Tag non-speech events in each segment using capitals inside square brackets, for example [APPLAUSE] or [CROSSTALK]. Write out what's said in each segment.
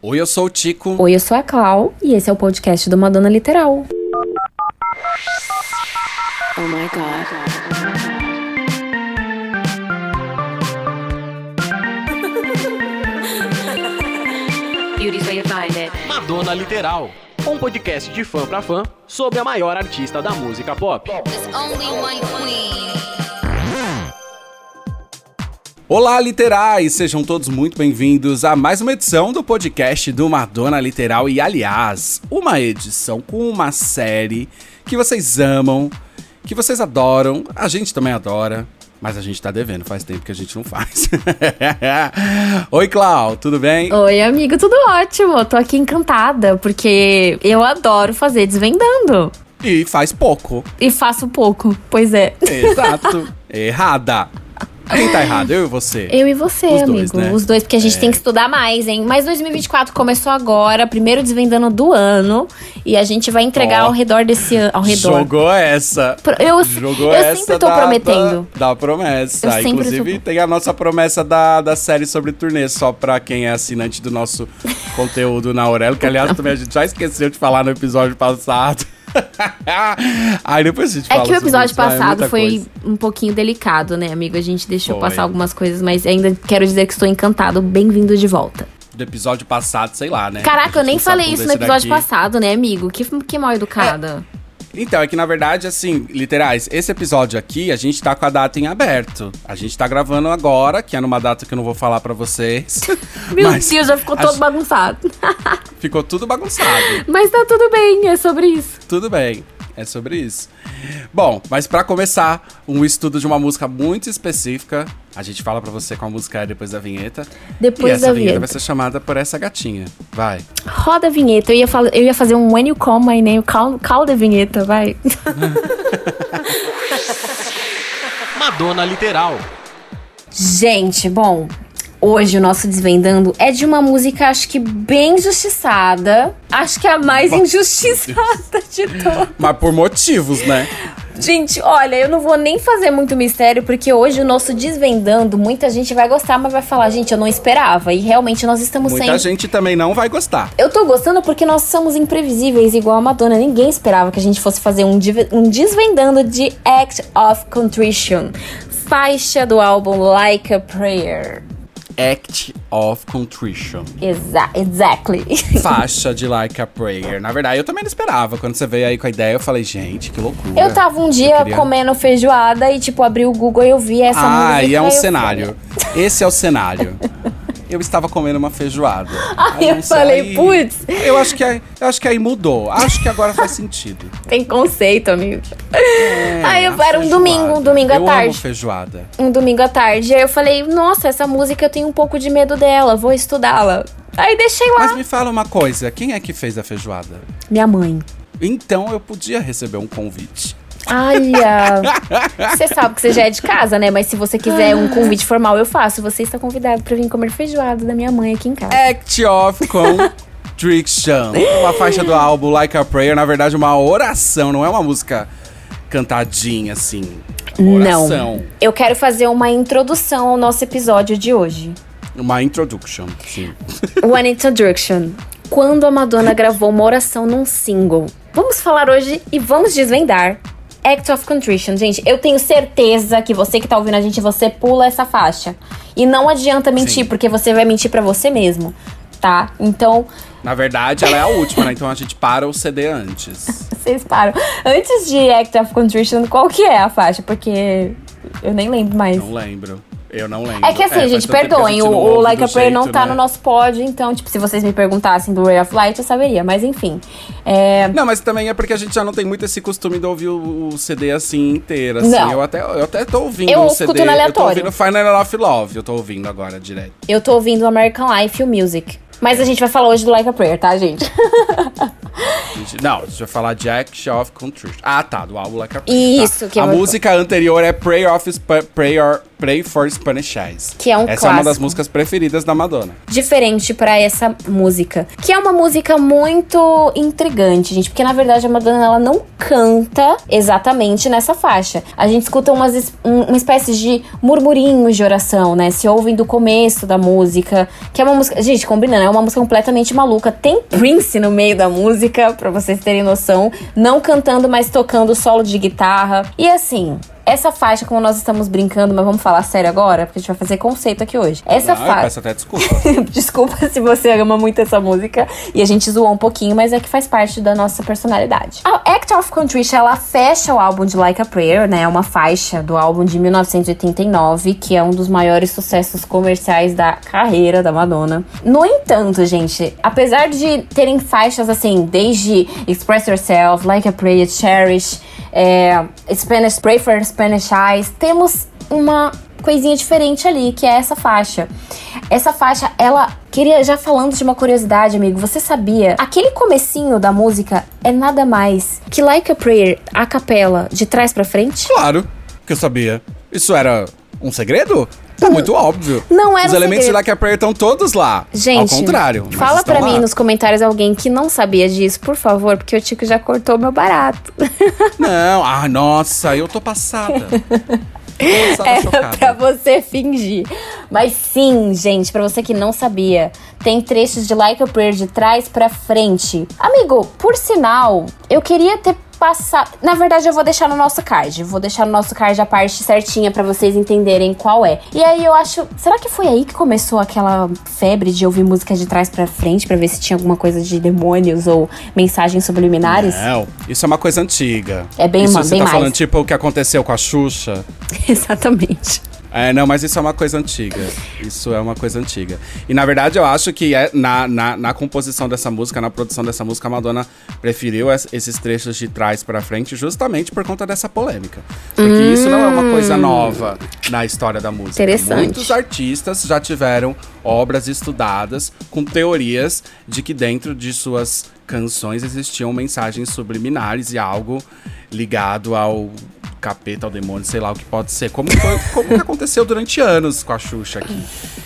Oi, eu sou o Tico. Oi, eu sou a Clau e esse é o podcast do Madonna Literal. Oh my god. Beauty's way to find it. Madonna Literal, um podcast de fã pra fã sobre a maior artista da música pop. There's only one queen. Olá, literais! Sejam todos muito bem-vindos a mais uma edição do podcast do Madonna Literal. E, aliás, uma edição com uma série que vocês amam, que vocês adoram, a gente também adora. Mas a gente tá devendo, faz tempo que a gente não faz. [LAUGHS] Oi, Clau, tudo bem? Oi, amigo, tudo ótimo. Tô aqui encantada porque eu adoro fazer desvendando. E faz pouco. E faço pouco, pois é. Exato. [LAUGHS] Errada. Quem tá errado? Eu e você? Eu e você, Os amigo. dois, né? Os dois, porque a gente tem que estudar mais, hein? Mas 2024 começou agora, primeiro desvendando do ano. E a gente vai entregar Ó. ao redor desse ano. Ao redor. Jogou essa. Eu, Jogou eu essa sempre tô da- prometendo. Da, da promessa. Eu Inclusive, tô- tem a nossa promessa da, da série sobre turnê, só pra quem é assinante do nosso [LAUGHS] conteúdo na Aurelo, que aliás também a gente já esqueceu de falar no episódio passado. [LAUGHS] Aí depois a gente É fala que o episódio ah, é passado muita foi coisa. um pouquinho delicado, né, amigo? A gente deixou Foi. passar algumas coisas, mas ainda quero dizer que estou encantado. Bem-vindo de volta. Do episódio passado, sei lá, né? Caraca, eu nem falei isso no episódio daqui- passado, né, amigo? Que, que mal educada. Então, é que na verdade, assim, literais, esse episódio aqui, a gente tá com a data em aberto. A gente tá gravando agora, que é numa data que eu não vou falar pra vocês. [LAUGHS] Meu Mas Deus, já ficou todo gente- bagunçado. Ficou tudo bagunçado. [LAUGHS] mas tá tudo bem, é sobre isso. Tudo bem, é sobre isso. Bom, mas pra começar, um estudo de uma música muito específica. A gente fala pra você qual a música é depois da vinheta. e Depois essa da vinheta vinheta. vai ser chamada por essa gatinha. Vai. Roda a vinheta. Eu ia, eu ia fazer um When You Call My Name. Call, call the vinheta, vai. Madonna Literal, Gente, bom, hoje o nosso Desvendando é de uma música, acho que bem injustiçada. Acho que é a mais injustiçada de todas. Mas por motivos, né? Gente, olha, eu não vou nem fazer muito mistério, porque hoje o nosso Desvendando, muita gente vai gostar, mas vai falar, gente, eu não esperava. E realmente nós estamos Muita sem. gente também não vai gostar. Eu tô gostando porque nós somos imprevisíveis, igual a Madonna. Ninguém esperava que a gente fosse fazer um, div- um desvendando de Act of Contrition, faixa do álbum Like a Prayer. Act of Contrition. Exa exactly. [LAUGHS] Faixa de Like a Prayer. Na verdade, eu também não esperava. Quando você veio aí com a ideia, eu falei, gente, que loucura. Eu tava um dia queria- comendo feijoada e, tipo, abri o Google e eu vi essa música. Ah, e é um cenário. [LAUGHS] Esse é o cenário. Eu estava comendo uma feijoada. [LAUGHS] Aí eu não sei, falei, aí- putz. Eu acho que aí, eu acho que aí mudou. Acho que agora faz sentido. Tem conceito, amigo. É, Aí eu- era um feijoada. domingo, um domingo à eu tarde. amo feijoada. Um domingo à tarde. Aí eu falei, nossa, essa música eu tenho um pouco de medo dela, vou estudá-la. Aí deixei lá. Mas me fala uma coisa, quem é que fez a feijoada? Minha mãe. Então eu podia receber um convite. Olha, [LAUGHS] você sabe que você já é de casa, né? Mas se você quiser um convite formal, eu faço. Você está convidado pra vir comer feijoada da minha mãe aqui em casa. Act of Contrition. [LAUGHS] Uma faixa do álbum Like a Prayer, na verdade, uma oração, não é uma música cantadinha assim. Uma oração. Não. Eu quero fazer uma introdução ao nosso episódio de hoje. Uma introduction, sim. [LAUGHS] One Introduction. Quando a Madonna gravou uma oração num single. Vamos falar hoje e vamos desvendar. Act of Contrition. Gente, eu tenho certeza que você que tá ouvindo a gente, você pula essa faixa. E não adianta mentir, Sim. porque você vai mentir pra você mesmo, tá? Então, Na verdade, ela é a última, né? Então a gente para o CD antes. [LAUGHS] vocês param. Antes de Act of Contrition, qual que é a faixa? Porque eu nem lembro mais. Não lembro. Eu não lembro. É que assim, faz gente, perdoem, gente o, não o Like a Prayer não jeito, tá né? no nosso pod, então, tipo, se vocês me perguntassem do Ray of Light, eu saberia, mas enfim. É, Não, mas também é porque a gente já não tem muito esse costume de ouvir o, o CD assim inteiro. Assim. Não. Eu, até, eu até tô ouvindo Eu um escuto CD. no Eu tô aleatório. ouvindo Final of Love, eu tô ouvindo agora direto. eu tô ouvindo American Life e o Music. Mas a gente vai falar hoje do Like a Prayer, tá, gente? [LAUGHS] não, a gente vai falar Act of Contrition. Ah, tá, do álbum Like a Prayer. Isso, tá. que é A uma- música anterior é Pray, of Sp Pray, or, Pray for Spanish Eyes. Que é um Essa é uma das clássico. músicas preferidas da Madonna. diferente pra essa música, que é uma música muito intrigante, gente, porque na verdade a Madonna ela não canta exatamente nessa faixa. A gente escuta umas, um- uma espécie de murmurinhos de oração, né? Se ouvem do começo da música, que é uma música, gente, combinando, é uma música completamente maluca. Tem Prince no meio da música, pra vocês terem noção, não cantando, mas tocando solo de guitarra. E assim, essa faixa, como nós estamos brincando, mas vamos falar sério agora, porque a gente vai fazer conceito aqui hoje. Essa faixa. peço até desculpa. [LAUGHS] Desculpa se você ama muito essa música e a gente zoou um pouquinho, mas é que faz parte da nossa personalidade. A Act of Contrition, ela fecha o álbum de Like a Prayer, né? É uma faixa do álbum de 1989, que é um dos maiores sucessos comerciais da carreira da Madonna. No entanto, gente, apesar de terem faixas assim, desde Express Yourself, Like a Prayer, Cherish, é, Spanish Pray for Eyes, temos uma coisinha diferente ali, que é essa faixa. Essa faixa, ela queria já falando de uma curiosidade, amigo, você sabia? Aquele comecinho da música é nada mais que Like a Prayer, a capela, de trás pra frente? claro que eu sabia. Isso era um segredo? Tá muito óbvio. Não era Os elementos segredo. a Prayer estão todos lá. Gente, Ao contrário. fala lá. mim nos comentários alguém que não sabia disso, por favor, porque o Tico já cortou meu barato. [LAUGHS] Não, ah, nossa, eu tô passada. [LAUGHS] Era chocada. pra você fingir. Mas sim, gente, pra você que não sabia, tem trechos de Like a Prayer de trás pra frente. Amigo, por sinal, eu queria ter passado. Na verdade, eu vou deixar no nosso card. Vou deixar no nosso card a parte certinha pra vocês entenderem qual é. E aí eu acho. Será que foi aí que começou aquela febre de ouvir música de trás pra frente pra ver se tinha alguma coisa de demônios ou mensagens subliminares? Não, isso é uma coisa antiga. É bem isso ma- você bem tá mais. falando tipo o que aconteceu com a Xuxa. [LAUGHS] Exatamente. É, não, mas isso é uma coisa antiga. Isso é uma coisa antiga. E na verdade eu acho que é na, na, na composição dessa música, na produção dessa música, a Madonna preferiu es- esses trechos de trás pra frente justamente por conta dessa polêmica. Porque isso não é uma coisa nova na história da música. Hum. Interessante. Muitos artistas já tiveram obras estudadas com teorias de que dentro de suas canções existiam mensagens subliminares e algo ligado ao capeta, ao demônio, sei lá o que pode ser. Como, foi, como que aconteceu durante anos com a Xuxa aqui.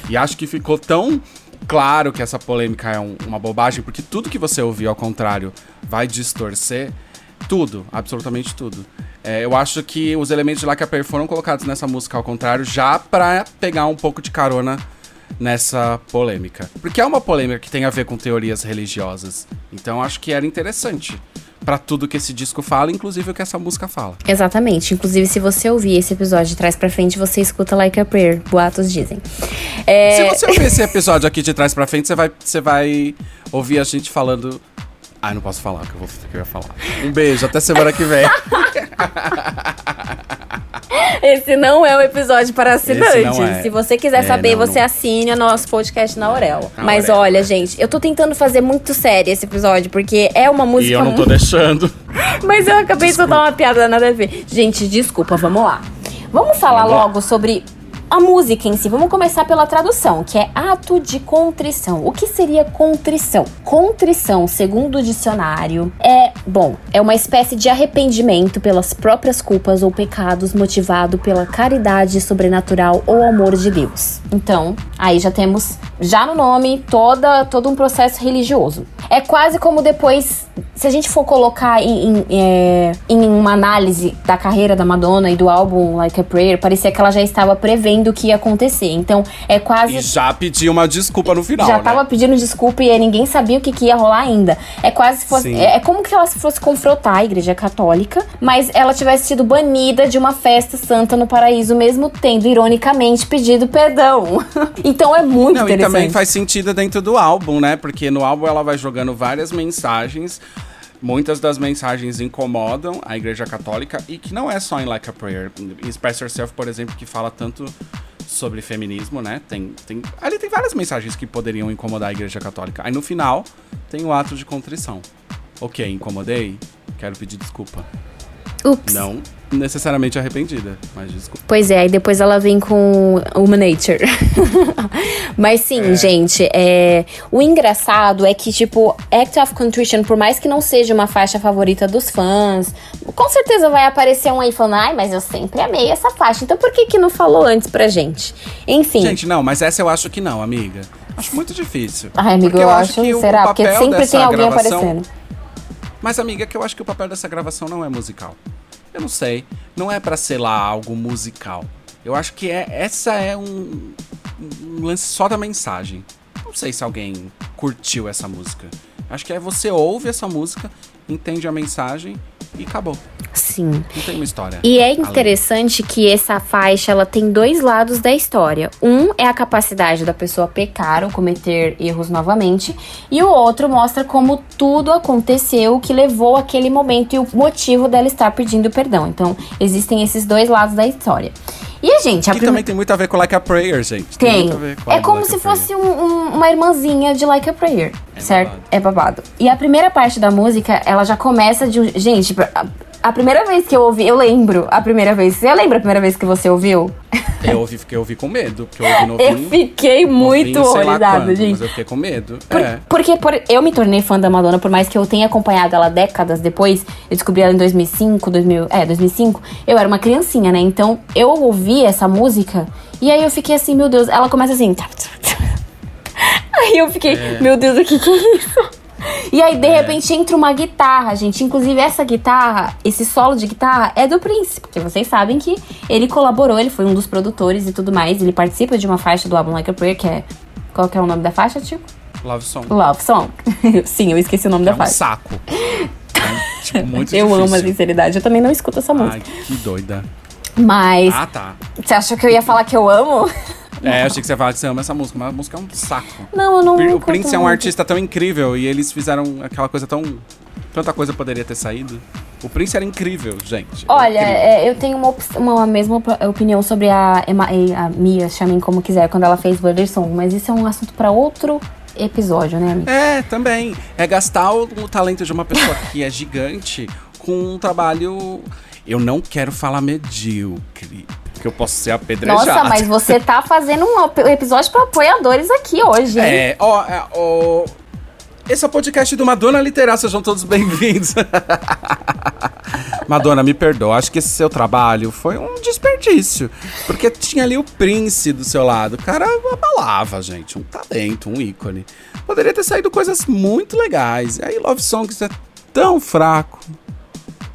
E acho que ficou tão claro que essa polêmica é um- uma bobagem, porque tudo que você ouviu ao contrário vai distorcer tudo, absolutamente tudo. É, eu acho que os elementos de Like a foram colocados nessa música ao contrário já pra pegar um pouco de carona nessa polêmica. Porque é uma polêmica que tem a ver com teorias religiosas. Então acho que era interessante pra tudo que esse disco fala, inclusive o que essa música fala. Exatamente. Inclusive, se você ouvir esse episódio de trás pra frente, você escuta Like a Prayer. Boatos dizem. É, Se você ouvir esse episódio aqui de trás pra frente, você vai, você vai ouvir a gente falando. Ai, não posso falar o que eu, vou, que eu ia falar. Um beijo, até semana que vem. [LAUGHS] Esse não é um episódio para assinantes. é. Se você quiser É, saber, não, você não. assine o nosso podcast na Aurelo. Na Mas Aurelo. olha, gente, eu tô tentando fazer muito sério esse episódio, porque é uma música. e eu não tô deixando. [LAUGHS] Mas eu acabei de soltar uma piada nada a ver. Gente, desculpa, vamos lá. Vamos falar Vamos lá. logo sobre a música em si. Vamos começar pela tradução, que é ato de contrição. O que seria contrição? Contrição, segundo o dicionário, é, bom, é uma espécie de arrependimento pelas próprias culpas ou pecados motivado pela caridade sobrenatural ou amor de Deus. Então, aí já temos já no nome toda todo um processo religioso. É quase como depois, se a gente for colocar em, em, é, em uma análise da carreira da Madonna e do álbum Like a Prayer, parecia que ela já estava prevendo o que ia acontecer. Então, é quase. E já pedi uma desculpa no final. já né? tava pedindo desculpa e ninguém sabia o que, que ia rolar ainda. É quase se fosse. É, é como que ela se fosse confrontar a igreja católica, mas ela tivesse sido banida de uma festa santa no paraíso, mesmo tendo, ironicamente, pedido perdão. [LAUGHS] então é muito Não, e interessante. também faz sentido dentro do álbum, né? Porque no álbum ela vai jogando várias mensagens. Muitas das mensagens incomodam a Igreja Católica e que não é só em Like a Prayer. Express Yourself, por exemplo, que fala tanto sobre feminismo, né? Tem, tem, ali tem várias mensagens que poderiam incomodar a Igreja Católica. Aí no final tem o ato de contrição. Ok, incomodei? Quero pedir desculpa. Ups. Não necessariamente arrependida, mas desculpa. Pois é, aí depois ela vem com Human Nature. [LAUGHS] Mas sim, gente, é... o engraçado é que, tipo, Act of Contrition, por mais que não seja uma faixa favorita dos fãs, com certeza vai aparecer um aí falando, ai, mas eu sempre amei essa faixa, então por que que não falou antes pra gente? Enfim. Gente, não, mas essa eu acho que não, amiga. Acho muito difícil. ai, amigo, Porque eu, acho acho, que será? Porque sempre tem alguém aparecendo. Mas, amiga, é que eu acho que o papel dessa gravação não é musical. Eu não sei. Não é pra ser lá algo musical. Eu acho que é, essa é um, um lance só da mensagem. Não sei se alguém curtiu essa música. Acho que é você ouve essa música, entende a mensagem e acabou. Sim. Não tem uma história. E é além. interessante que essa faixa ela tem dois lados da história. Um é a capacidade da pessoa pecar ou cometer erros novamente, e o outro mostra como tudo aconteceu que levou aquele momento e o motivo dela estar pedindo perdão. Então, existem esses dois lados da história. E a gente, a Que prime- também tem muito a ver com Like a Prayer, gente. tem. muito a ver com É como Like se fosse um- um- uma irmãzinha de Like a Prayer, É certo? babado. É babado. E a primeira parte da música, ela já começa de um. Gente, a, primeira vez que eu ouvi, eu lembro a primeira vez. Você lembra a primeira vez que você ouviu? Eu ouvi, fiquei, eu ouvi com medo, porque eu ouvi [LAUGHS] Eu novinho. fiquei muito novinho, horrorizada, quando, gente. Mas eu fiquei com medo. Por- é. Porque por- eu me tornei fã da Madonna, por mais que eu tenha acompanhado ela décadas depois, eu descobri ela em 2005, 2000, é, 2005, eu era uma criancinha, né? Então eu ouvi essa música e aí eu fiquei assim, meu Deus, ela começa assim. [LAUGHS] Aí eu fiquei, meu Deus, o que que é isso? E aí, de repente, entra uma guitarra, gente. Inclusive, essa guitarra, esse solo de guitarra é do Prince. Porque vocês sabem que ele colaborou, ele foi um dos produtores e tudo mais. Ele participa de uma faixa do álbum Like a Prayer, que é. Qual que é o nome da faixa, Tico? Love Song. Love Song. [LAUGHS] Sim, eu esqueci o nome É da um faixa. saco. É, [LAUGHS] tipo, muito Eu difícil. amo a sinceridade, eu também não escuto essa música. Ai, que doida. Mas, Ah, tá. você achou que eu ia falar que eu amo? É, achei que você ia falar que você ama essa música, mas a música é um saco. Não, eu não. O Prince é um muito. artista tão incrível e eles fizeram aquela coisa tão. Tanta coisa poderia ter saído. O Prince era incrível, gente. Olha, Incrível. é, eu tenho uma, uma mesma op- opinião sobre a, Emma, a Mia, chamem como quiser, quando ela fez Brother Song, mas isso é um assunto pra outro episódio, né, amiga? É, também. É gastar o, o talento de uma pessoa que é gigante com um trabalho. Eu não quero falar medíocre, porque eu posso ser apedrejado. Nossa, mas você tá fazendo um episódio pra apoiadores aqui hoje, hein? É, ó, é, ó, Esse é o podcast do Madonna Literal, sejam todos bem-vindos. [LAUGHS] Madonna, me perdoa, acho que esse seu trabalho foi um desperdício. Porque tinha ali o Prince do seu lado. O cara abalava, gente, um talento, um ícone. Poderia ter saído coisas muito legais. E aí, Love Songs é tão fraco.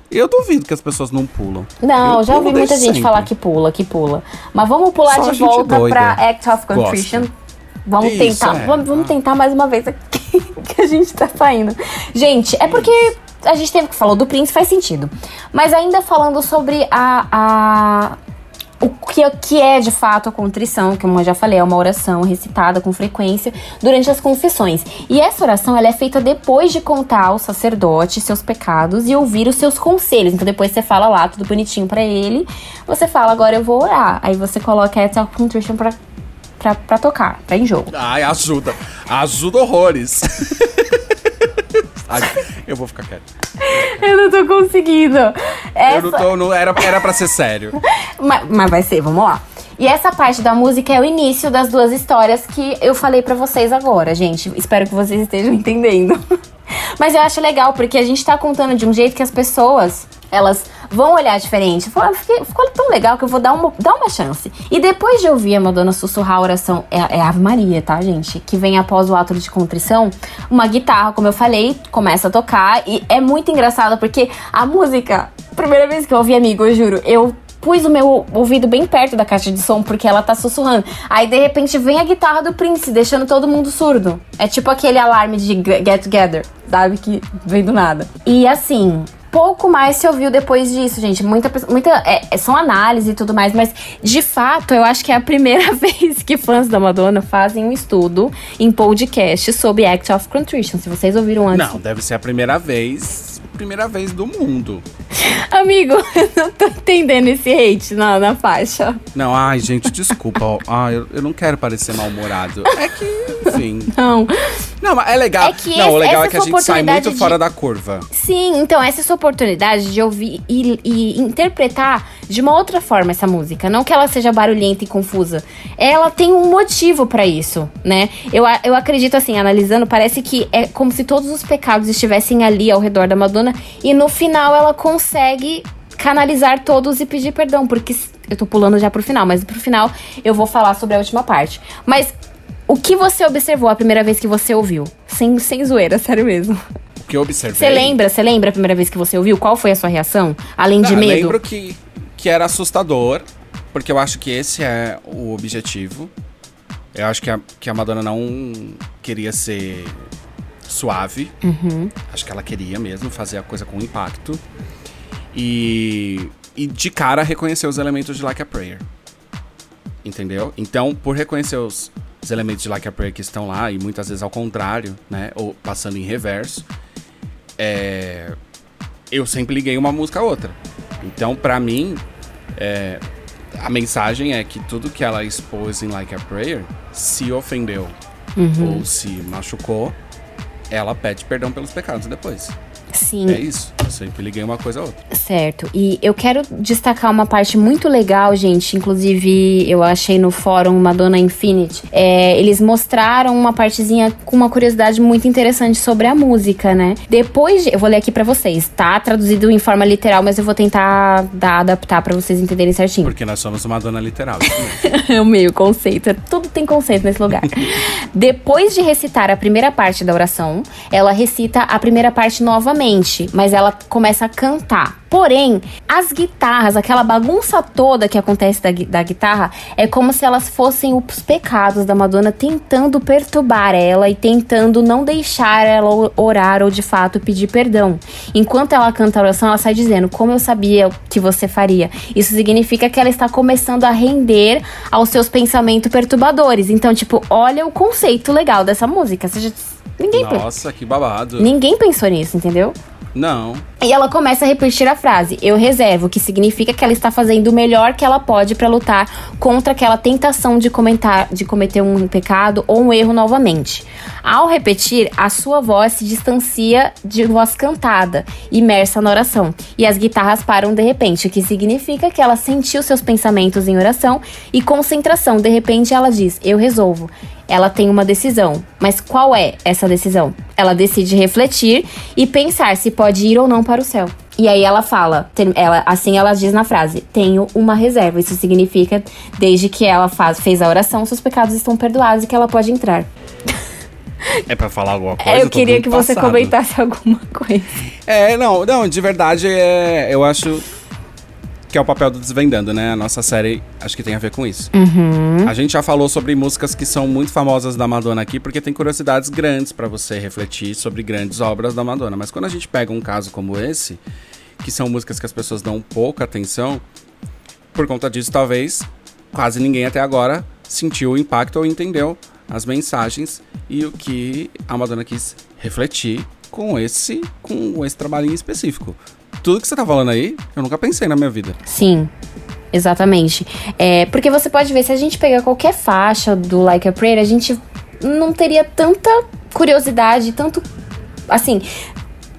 Eu duvido que as pessoas não pulam. Não, Eu já ouvi muita gente sempre. falar que pula, que pula. Mas vamos pular Só de volta doida. pra Act of Contrition. Gosta. Vamos Isso, tentar, é. vamos, vamos tentar mais uma vez aqui [LAUGHS] que a gente tá saindo. Gente, é porque a gente teve que falar do Prince, faz sentido. Mas ainda falando sobre a, a o que, que é de fato a contrição, que como eu já falei, é uma oração recitada com frequência durante as confissões. E essa oração ela é feita depois de contar ao sacerdote seus pecados e ouvir os seus conselhos. Então depois você fala lá tudo bonitinho pra ele, você fala agora eu vou orar. Aí você coloca essa contrition pra, pra, pra tocar, pra em jogo. Ai, ajuda. Ajuda horrores. [LAUGHS] Eu vou ficar quieto. Eu não tô conseguindo. Eu não tô. Não, era, era pra ser sério. [LAUGHS] Mas, mas vai ser, vamos lá. E essa parte da música é o início das duas histórias que eu falei pra vocês agora, gente. Espero que vocês estejam [LAUGHS] entendendo. Mas eu acho legal, porque a gente tá contando de um jeito que as pessoas, elas vão olhar diferente. Fala, "Fiquei- ficou tão legal que eu vou dar uma, dar uma chance. E depois de ouvir a Madonna sussurrar a oração, é, é Ave Maria, tá, gente? Que vem após o ato de contrição, uma guitarra, como eu falei, começa a tocar. E é muito engraçado, porque a música, primeira vez que eu ouvi, amigo, eu juro, eu pus o meu ouvido bem perto da caixa de som porque ela tá sussurrando. Aí de repente vem a guitarra do Prince, deixando todo mundo surdo. É tipo aquele alarme de Get Together, sabe? Que vem do nada. E assim. Pouco mais se ouviu depois disso, gente. Muita, muita é, é- são análises e tudo mais, mas de fato eu acho que é a primeira [LAUGHS] vez que fãs da Madonna fazem um estudo em podcast sobre Act of Contrition. Se vocês ouviram antes, Não, deve ser a primeira vez. Primeira vez do mundo. Amigo, [LAUGHS] eu não tô entendendo esse hate na, na faixa. Não, ai, gente, desculpa. Ah, [LAUGHS] eu, eu não quero parecer mal-humorado. É que, enfim. [LAUGHS] Não. Não, mas é legal. É que não, o esse- legal essa é que a gente sai muito de- fora da curva. Sim, então essa é a sua oportunidade de ouvir e, e interpretar de uma outra forma essa música. Não que ela seja barulhenta e confusa. Ela tem um motivo pra isso, né? Eu, eu acredito assim, analisando, parece que é como se todos os pecados estivessem ali ao redor da Madonna e no final ela consegue canalizar todos e pedir perdão, porque eu tô pulando já pro final, mas pro final eu vou falar sobre a última parte. Mas o que você observou a primeira vez que você ouviu? Sem, sem zoeira, [LAUGHS] sério mesmo. O que eu observei. Você lembra? Você lembra a primeira vez que você ouviu? Qual foi a sua reação? Além de Ah, medo? Lembro que, que era assustador, porque eu acho que esse é o objetivo. Eu acho que a, que a Madonna não queria ser suave. Uhum. Acho que ela queria mesmo fazer a coisa com impacto. E, e de cara reconhecer os elementos de Like a Prayer. Entendeu? Então, por reconhecer os, os elementos de Like a Prayer que estão lá, e muitas vezes ao contrário, né? Ou passando em reverso, é, eu sempre liguei uma música a outra. Então, pra mim, é, a mensagem é que tudo que ela expôs em Like a Prayer, se ofendeu ou se machucou, ela pede perdão pelos pecados depois. Sim, É isso. Eu sempre liguei uma coisa a outra. certo. E eu quero destacar uma parte muito legal, gente. Inclusive, eu achei no fórum Madonna Infinity. É, eles mostraram uma partezinha com uma curiosidade muito interessante sobre a música, né? Depois de. Eu vou ler aqui pra vocês, tá? Traduzido em forma literal, mas eu vou tentar dar, adaptar pra vocês entenderem certinho. Porque nós somos uma dona literal. [LAUGHS] É o meio conceito. Tudo tem conceito nesse lugar. [LAUGHS] Depois de recitar a primeira parte da oração, ela recita a primeira parte novamente, mas ela começa a cantar. Porém, as guitarras, aquela bagunça toda que acontece da, da guitarra, é como se elas fossem os pecados da Madonna tentando perturbar ela e tentando não deixar ela orar ou de fato pedir perdão. Enquanto ela canta a oração, ela sai dizendo: Como eu sabia que você faria. Isso significa que ela está começando a render aos seus pensamentos perturbadores. Então, tipo, olha o conceito legal dessa música. Você já- Ninguém, Nossa, que babado. ninguém pensou nisso, entendeu? Não. E ela começa a repetir a frase: Eu reservo, que significa que ela está fazendo o melhor que ela pode para lutar contra aquela tentação de, comentar, de cometer um pecado ou um erro novamente. Ao repetir, a sua voz se distancia de voz cantada, imersa na oração, e as guitarras param de repente, o que significa que ela sentiu seus pensamentos em oração e concentração. De repente, ela diz: Eu resolvo ela tem uma decisão. Mas qual é essa decisão? Ela decide refletir e pensar se pode ir ou não para o céu. E aí ela fala, ela, assim ela diz na frase: tenho uma reserva. Isso significa, desde que ela faz, fez a oração, seus pecados estão perdoados e que ela pode entrar. É pra falar alguma [LAUGHS] coisa? É, eu queria que você passado. comentasse alguma coisa. É, não, não, de verdade, é, eu acho que é o papel do Desvendando, né? A nossa série acho que tem a ver com isso. Uhum. A gente já falou sobre músicas que são muito famosas da Madonna aqui, porque tem curiosidades grandes pra você refletir sobre grandes obras da Madonna. Mas quando a gente pega um caso como esse, que são músicas que as pessoas dão pouca atenção, por conta disso, talvez quase ninguém até agora sentiu o impacto ou entendeu as mensagens e o que a Madonna quis refletir com esse, com esse trabalhinho específico. Tudo que você tá falando aí, eu nunca pensei na minha vida. Sim, exatamente. É, porque você pode ver, se a gente pegar qualquer faixa do Like a Prayer, a gente não teria tanta curiosidade, tanto. Assim.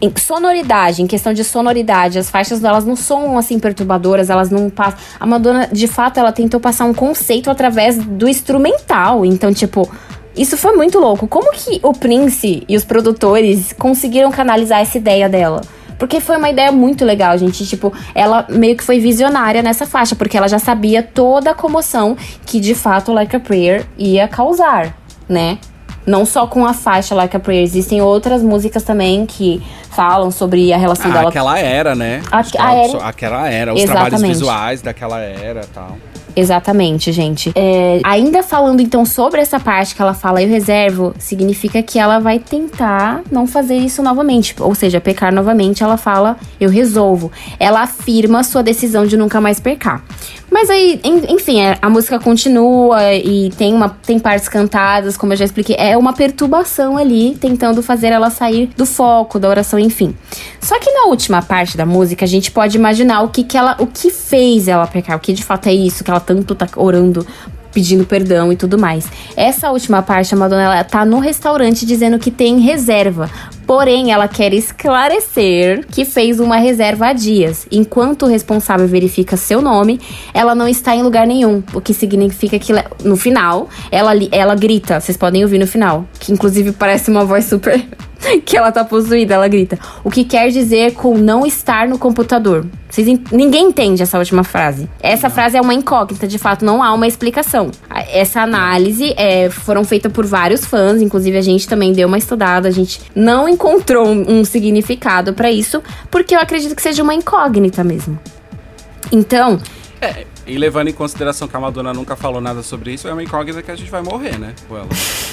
Em sonoridade, em questão de sonoridade, as faixas delas não são assim perturbadoras, elas não passam. A Madonna, de fato, ela tentou passar um conceito através do instrumental. Então, tipo, isso foi muito louco. Como que o Prince e os produtores conseguiram canalizar essa ideia dela? Porque foi uma ideia muito legal, gente. Tipo, ela meio que foi visionária nessa faixa, porque ela já sabia toda a comoção que de fato Like a Prayer ia causar, né? Não só com a faixa Like a Prayer, existem outras músicas também que falam sobre a relação Ah, dela. aquela era, né? A- a era- Aquela era, os trabalhos Exatamente. visuais daquela era e tal. Exatamente, gente. É, ainda falando então sobre essa parte que ela fala eu reservo, significa que ela vai tentar não fazer isso novamente. Ou seja, pecar novamente, ela fala eu resolvo. Ela afirma sua decisão de nunca mais pecar. Mas aí, en- enfim, é, a música continua e tem, uma, tem partes cantadas, como eu já expliquei. É uma perturbação ali, tentando fazer ela sair do foco da oração, enfim. Só que na última parte da música, a gente pode imaginar o que, que ela, o que fez ela pecar, o que de fato é isso, que ela tanto tá orando pedindo perdão e tudo mais. Essa última parte, a Madonna ela tá no restaurante dizendo que tem reserva. Porém, ela quer esclarecer que fez uma reserva há dias. Enquanto o responsável verifica seu nome, ela não está em lugar nenhum. O que significa que no final, ela, ela grita. Vocês podem ouvir no final. Que inclusive parece uma voz super. [LAUGHS] que ela tá possuída, ela grita. O que quer dizer com não estar no computador. Vocês, ninguém entende essa última frase. Essa não. frase é uma incógnita, de fato, não há uma explicação. Essa análise é, foram feitas por vários fãs, inclusive a gente também deu uma estudada, a gente não encontrou um, um significado para isso, porque eu acredito que seja uma incógnita mesmo. Então. É, e levando em consideração que a Madonna nunca falou nada sobre isso, é uma incógnita que a gente vai morrer, né? Com ela. [LAUGHS]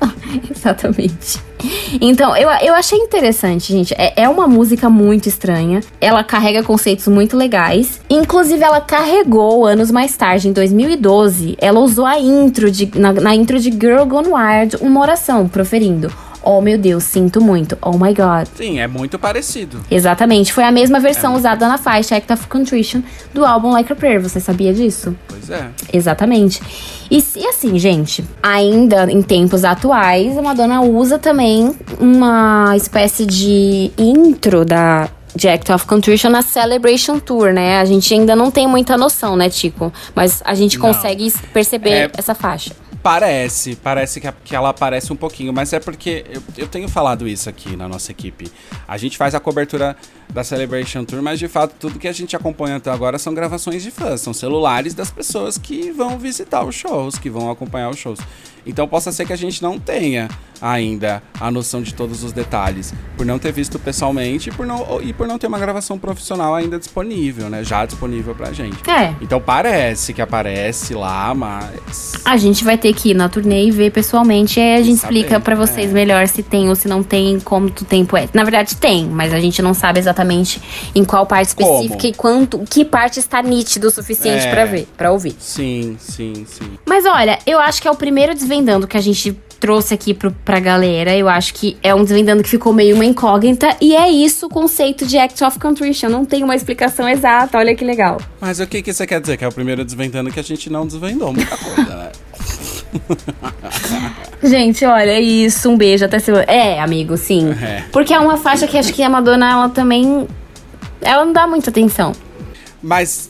[LAUGHS] Exatamente. Então, eu, eu achei interessante, gente. É, é uma música muito estranha. Ela carrega conceitos muito legais. Inclusive, ela carregou anos mais tarde, em 2012. Ela usou a intro de, na, na intro de Girl Gone Wild uma oração proferindo. Oh meu Deus, sinto muito. Oh my god. Sim, é muito parecido. Exatamente. Foi a mesma versão é usada na faixa Act of Contrition do álbum Like a Prayer. Você sabia disso? Pois é. Exatamente. E, e assim, gente, ainda em tempos atuais, a Madonna usa também uma espécie de intro da, de Act of Contrition na Celebration Tour, né? A gente ainda não tem muita noção, né, Tico? Mas a gente não. consegue perceber é, essa faixa. Parece, parece que, que ela aparece um pouquinho, mas é porque eu, eu tenho falado isso aqui na nossa equipe. A gente faz a cobertura da Celebration Tour, mas de fato tudo que a gente acompanha até agora são gravações de fãs, são celulares das pessoas que vão visitar os shows, que vão acompanhar os shows. Então possa ser que a gente não tenha ainda a noção de todos os detalhes, por não ter visto pessoalmente por não, e por não ter uma gravação profissional ainda disponível, né? Já disponível pra gente. É. Então parece que aparece lá, mas. A gente vai ter que ir na turnê e ver pessoalmente, e aí a gente Saber, explica para vocês é. melhor se tem ou se não tem, como o tempo é. Na verdade, tem, mas a gente não sabe exatamente em qual parte específica como? e quanto, que parte está nítido o suficiente é. para ver, para ouvir. Sim, sim, sim. Mas olha, eu acho que é o primeiro desvendando que a gente trouxe aqui pro, pra galera. Eu acho que é um desvendando que ficou meio uma incógnita. E é isso o conceito de Act of Contrition. Não tem uma explicação exata, olha que legal. Mas o que, que você quer dizer? Que é o primeiro desvendando que a gente não desvendou muita coisa, né? [LAUGHS] Gente, olha, é isso. Um beijo até semana. É, amigo, sim. É. Porque é uma faixa que acho que a Madonna, ela também. Ela não dá muita atenção. Mas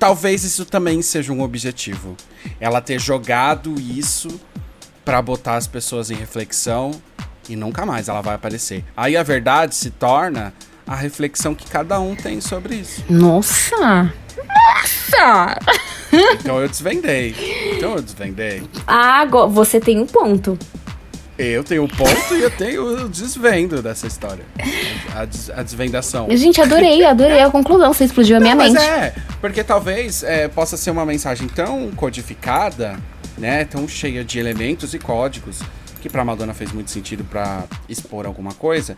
talvez isso também seja um objetivo. Ela ter jogado isso para botar as pessoas em reflexão e nunca mais ela vai aparecer. Aí a verdade se torna a reflexão que cada um tem sobre isso. Nossa! Nossa! Então eu desvendei. Então eu desvendei. Ah, você tem um ponto. Eu tenho um ponto e eu tenho o desvendo dessa história. A, des a desvendação. Gente, adorei, adorei a conclusão. Você explodiu a minha Não, mente. Mas é, porque talvez é, possa ser uma mensagem tão codificada né, tão cheia de elementos e códigos, que para Madonna fez muito sentido para expor alguma coisa.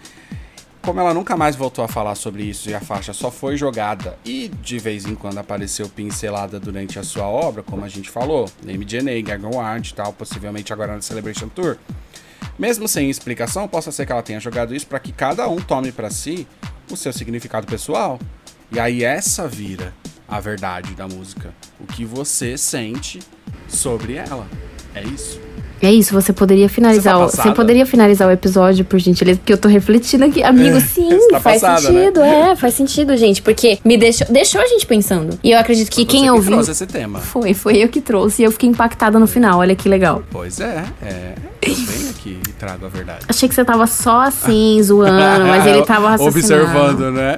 Como ela nunca mais voltou a falar sobre isso e a faixa só foi jogada e de vez em quando apareceu pincelada durante a sua obra, como a gente falou, MDNA, Gagon Art e tal, possivelmente agora na Celebration Tour. Mesmo sem explicação, possa ser que ela tenha jogado isso para que cada um tome para si o seu significado pessoal. E aí essa vira a verdade da música, o que você sente sobre ela. É isso. É isso, você poderia finalizar você, tá o, você poderia finalizar o episódio, por gentileza, porque eu tô refletindo aqui. Amigo, é, sim, tá faz passada, né? sentido. Né? É, faz sentido, gente. Porque me deixou, deixou a gente pensando. E eu acredito que foi quem ouviu. Que trouxe esse tema. Foi, foi eu que trouxe. E eu fiquei impactada no final. Olha que legal. Pois é, é. Eu venho aqui e trago a verdade. Achei que você tava só assim, [LAUGHS] zoando, mas ele tava raciocinando. Observando, né?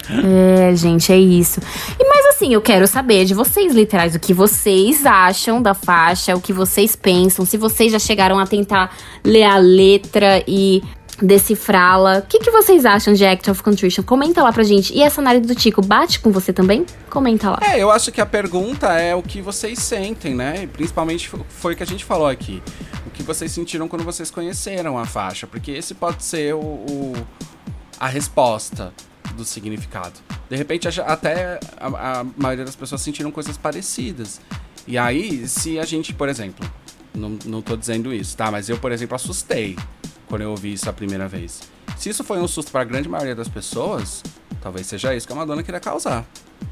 É, gente, é isso. E mas assim, eu quero saber de vocês, literais, o que vocês acham da faixa, o que vocês pensam, se vocês já chegaram a tentar ler a letra e decifrá-la. O que, que vocês acham de Act of Contrition? Comenta lá pra gente. E essa análise do Tico bate com você também? Comenta lá. É, eu acho que a pergunta é o que vocês sentem, né? Principalmente foi o que a gente falou aqui. O que vocês sentiram quando vocês conheceram a faixa. Porque esse pode ser o, o a resposta do significado. De repente, até a, a maioria das pessoas sentiram coisas parecidas. E aí, se a gente, por exemplo, não, não tô dizendo isso, tá? Mas eu, por exemplo, assustei quando eu ouvi isso a primeira vez. Se isso foi um susto para a grande maioria das pessoas, talvez seja isso que a Madonna queria causar.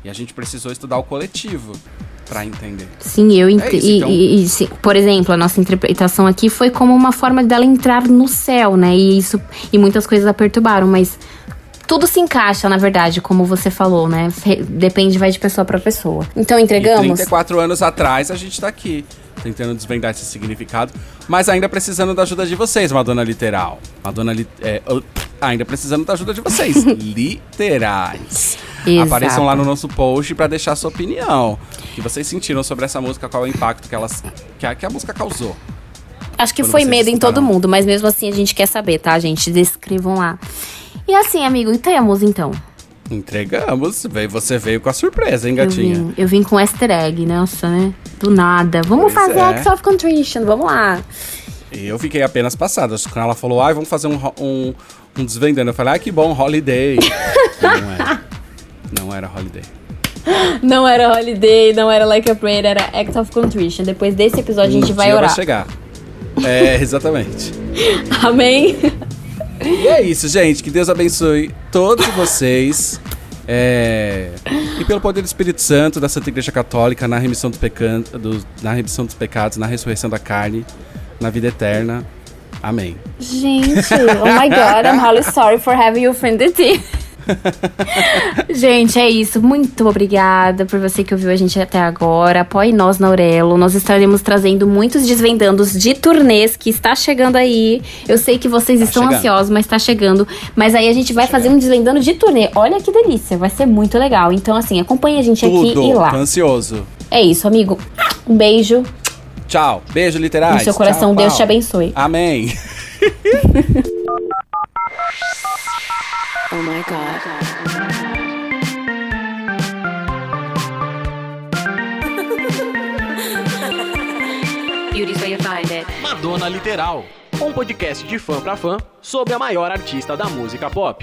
E a gente precisou estudar o coletivo para entender. Sim, eu É entendo. isso, e, então. e- e, por exemplo, a nossa interpretação aqui foi como uma forma dela entrar no céu, né? E isso e muitas coisas a perturbaram, mas tudo se encaixa, na verdade, como você falou, né? Depende, vai de pessoa pra pessoa. Então E entregamos. 34 anos atrás a gente tá aqui, tentando desvendar esse significado, mas ainda precisando da ajuda de vocês, Madonna Literal. Madonna li é, uh, ainda precisando da ajuda de vocês, [LAUGHS] literais. Exato. Apareçam lá no nosso post pra deixar sua opinião. O que vocês sentiram sobre essa música, qual é o impacto que, elas, que, a, que a música causou. Acho que Quando foi medo em todo mundo, mas mesmo assim a gente quer saber, tá, gente? Descrevam lá. E assim, amigo, e temos então. Entregamos, você veio com a surpresa, hein, Eu gatinha? vim, eu vim com easter egg, nossa, né? Do nada. Vamos Pois fazer é. Acts of Contrition, vamos lá. Eu fiquei apenas que Quando ela falou, ai, vamos fazer um, um, um desvendando. Eu falei, ai, que bom, holiday. [LAUGHS] não era. Não era holiday. Não era Holiday, não era Like a Prayer, era Act of Contrition. Depois desse episódio a gente Um vai orar. Vai chegar. É, exatamente. [LAUGHS] Amém? E é isso, gente. Que Deus abençoe todos vocês. É, E pelo poder do Espírito Santo, da Santa Igreja Católica, na remissão, dos pecan... do- na remissão dos pecados, na ressurreição da carne, na vida eterna. Amém. Gente, oh my god, I'm really sorry for having you. [LAUGHS] gente, é isso. Muito obrigada por você que ouviu a gente até agora. Apoie nós na Aurelo. Nós estaremos trazendo muitos desvendandos de turnês que está chegando aí. Eu sei que vocês Tá estão chegando. ansiosos, mas está chegando. Mas aí a gente vai fazer um desvendando de turnê. Olha que delícia, vai ser muito legal. Então, assim, acompanhe a gente aqui Tudo. e lá. Tô ansioso. É isso, amigo. Um beijo Tchau. Beijo, literais. no seu coração. Tchau, Deus pau. te abençoe. Amém. [LAUGHS] Oh my god. [LAUGHS] Beauty's where you find it. Madonna Literal, um podcast de fã pra fã sobre a maior artista da música pop.